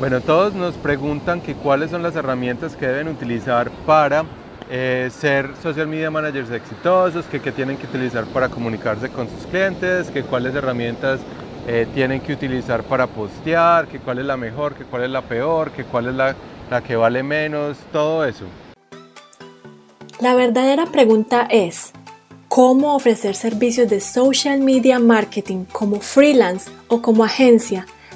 Bueno, todos nos preguntan que cuáles son las herramientas que deben utilizar para eh, ser social media managers exitosos, que, tienen que utilizar para comunicarse con sus clientes, que cuáles herramientas eh, tienen que utilizar para postear, que cuál es la mejor, que cuál es la peor, que cuál es la, la que vale menos, todo eso. La verdadera pregunta es, ¿cómo ofrecer servicios de social media marketing como freelance o como agencia?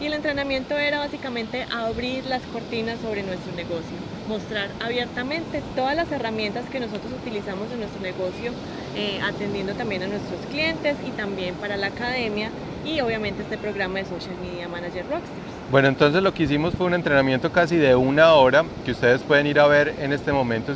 y el entrenamiento era básicamente abrir las cortinas sobre nuestro negocio, mostrar abiertamente todas las herramientas que nosotros utilizamos en nuestro negocio, eh, atendiendo también a nuestros clientes y también para la academia y obviamente este programa de Social Media Manager Rockstars. Bueno, entonces lo que hicimos fue un entrenamiento casi de una hora que ustedes pueden ir a ver en este momento.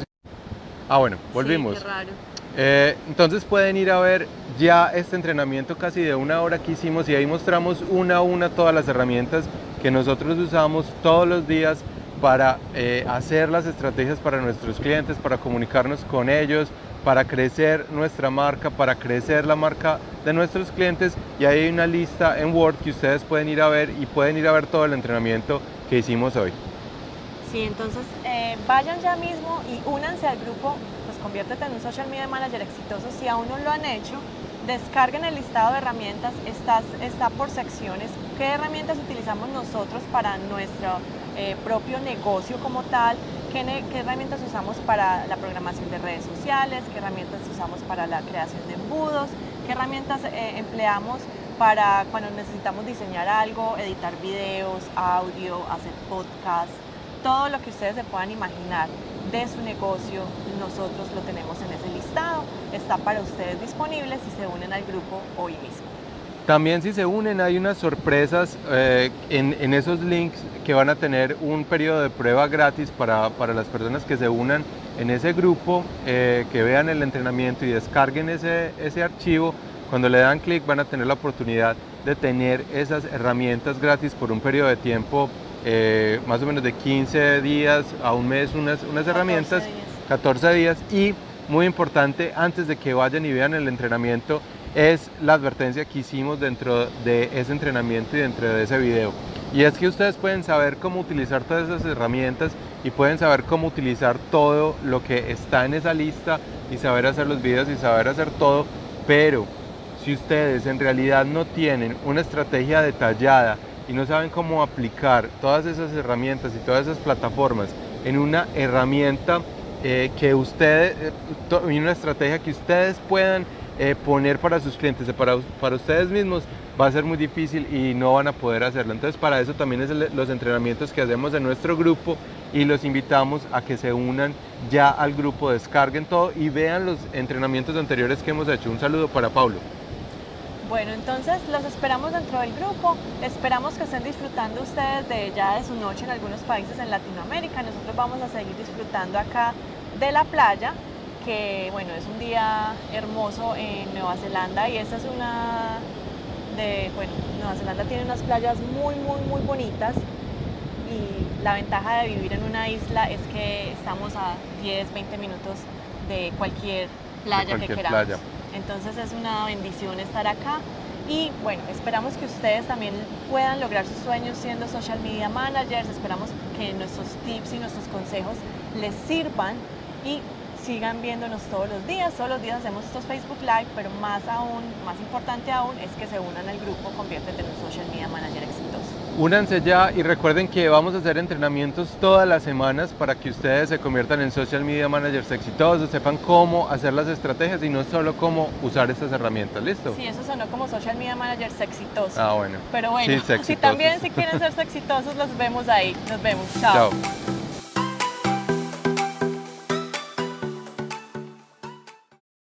Ah, bueno, volvimos. qué raro. Eh, entonces pueden ir a ver ya este entrenamiento casi de una hora que hicimos y ahí mostramos una a una todas las herramientas que nosotros usamos todos los días para eh, hacer las estrategias para nuestros clientes, para comunicarnos con ellos, para crecer nuestra marca, para crecer la marca de nuestros clientes y ahí hay una lista en Word que ustedes pueden ir a ver y pueden ir a ver todo el entrenamiento que hicimos hoy. Sí, entonces eh, vayan ya mismo y únanse al grupo conviértete en un social media manager exitoso. Si aún no lo han hecho, descarguen el listado de herramientas, está, está por secciones, qué herramientas utilizamos nosotros para nuestro eh, propio negocio como tal, ¿Qué, herramientas usamos para la programación de redes sociales, qué herramientas usamos para la creación de embudos, qué herramientas eh, empleamos para cuando necesitamos diseñar algo, editar videos, audio, hacer podcast, todo lo que ustedes se puedan imaginar de su negocio, nosotros lo tenemos en ese listado. Está para ustedes disponible si se unen al grupo hoy mismo. También si se unen hay unas sorpresas eh, en, esos links que van a tener un periodo de prueba gratis para, las personas que se unan en ese grupo, eh, que vean el entrenamiento y descarguen ese, ese archivo. Cuando le dan clic van a tener la oportunidad de tener esas herramientas gratis por un periodo de tiempo eh, más o menos de 15 días a un mes unas, unas herramientas, 14 días. Y muy importante antes de que vayan y vean el entrenamiento es la advertencia que hicimos dentro de ese entrenamiento y dentro de ese video. Y es que ustedes pueden saber cómo utilizar todas esas herramientas y pueden saber cómo utilizar todo lo que está en esa lista y saber hacer los videos y saber hacer todo, pero si ustedes en realidad no tienen una estrategia detallada y no saben cómo aplicar todas esas herramientas y todas esas plataformas en una herramienta eh, que ustedes, eh, una estrategia que ustedes puedan eh, poner para sus clientes, para, para ustedes mismos, va a ser muy difícil y no van a poder hacerlo. Entonces para eso también es los entrenamientos que hacemos en nuestro grupo y los invitamos a que se unan ya al grupo, descarguen todo y vean los entrenamientos anteriores que hemos hecho. Un saludo para Pablo. Bueno, entonces los esperamos dentro del grupo, esperamos que estén disfrutando ustedes de ya de su noche en algunos países en Latinoamérica, nosotros vamos a seguir disfrutando acá de la playa, que bueno, es un día hermoso en Nueva Zelanda y esta es una de, bueno, Nueva Zelanda tiene unas playas muy, muy, muy bonitas. Y la ventaja de vivir en una isla es que estamos a 10, 20 minutos de cualquier playa que queramos. Entonces es una bendición estar acá. Y bueno, esperamos que ustedes también puedan lograr sus sueños siendo social media managers, esperamos que nuestros tips y nuestros consejos les sirvan. Y sigan viéndonos todos los días. Todos los días hacemos estos Facebook Live, pero más aún, más importante aún, es que se unan al grupo Conviértete en un Social Media Manager exitoso. Únanse ya y recuerden que vamos a hacer entrenamientos todas las semanas para que ustedes se conviertan en social media managers exitosos, sepan cómo hacer las estrategias y no solo cómo usar estas herramientas. ¿Listo? Sí, eso sonó como social media managers exitosos. Ah, bueno. Pero bueno, si también si quieren ser exitosos, los vemos ahí. Nos vemos. Chao. Chao.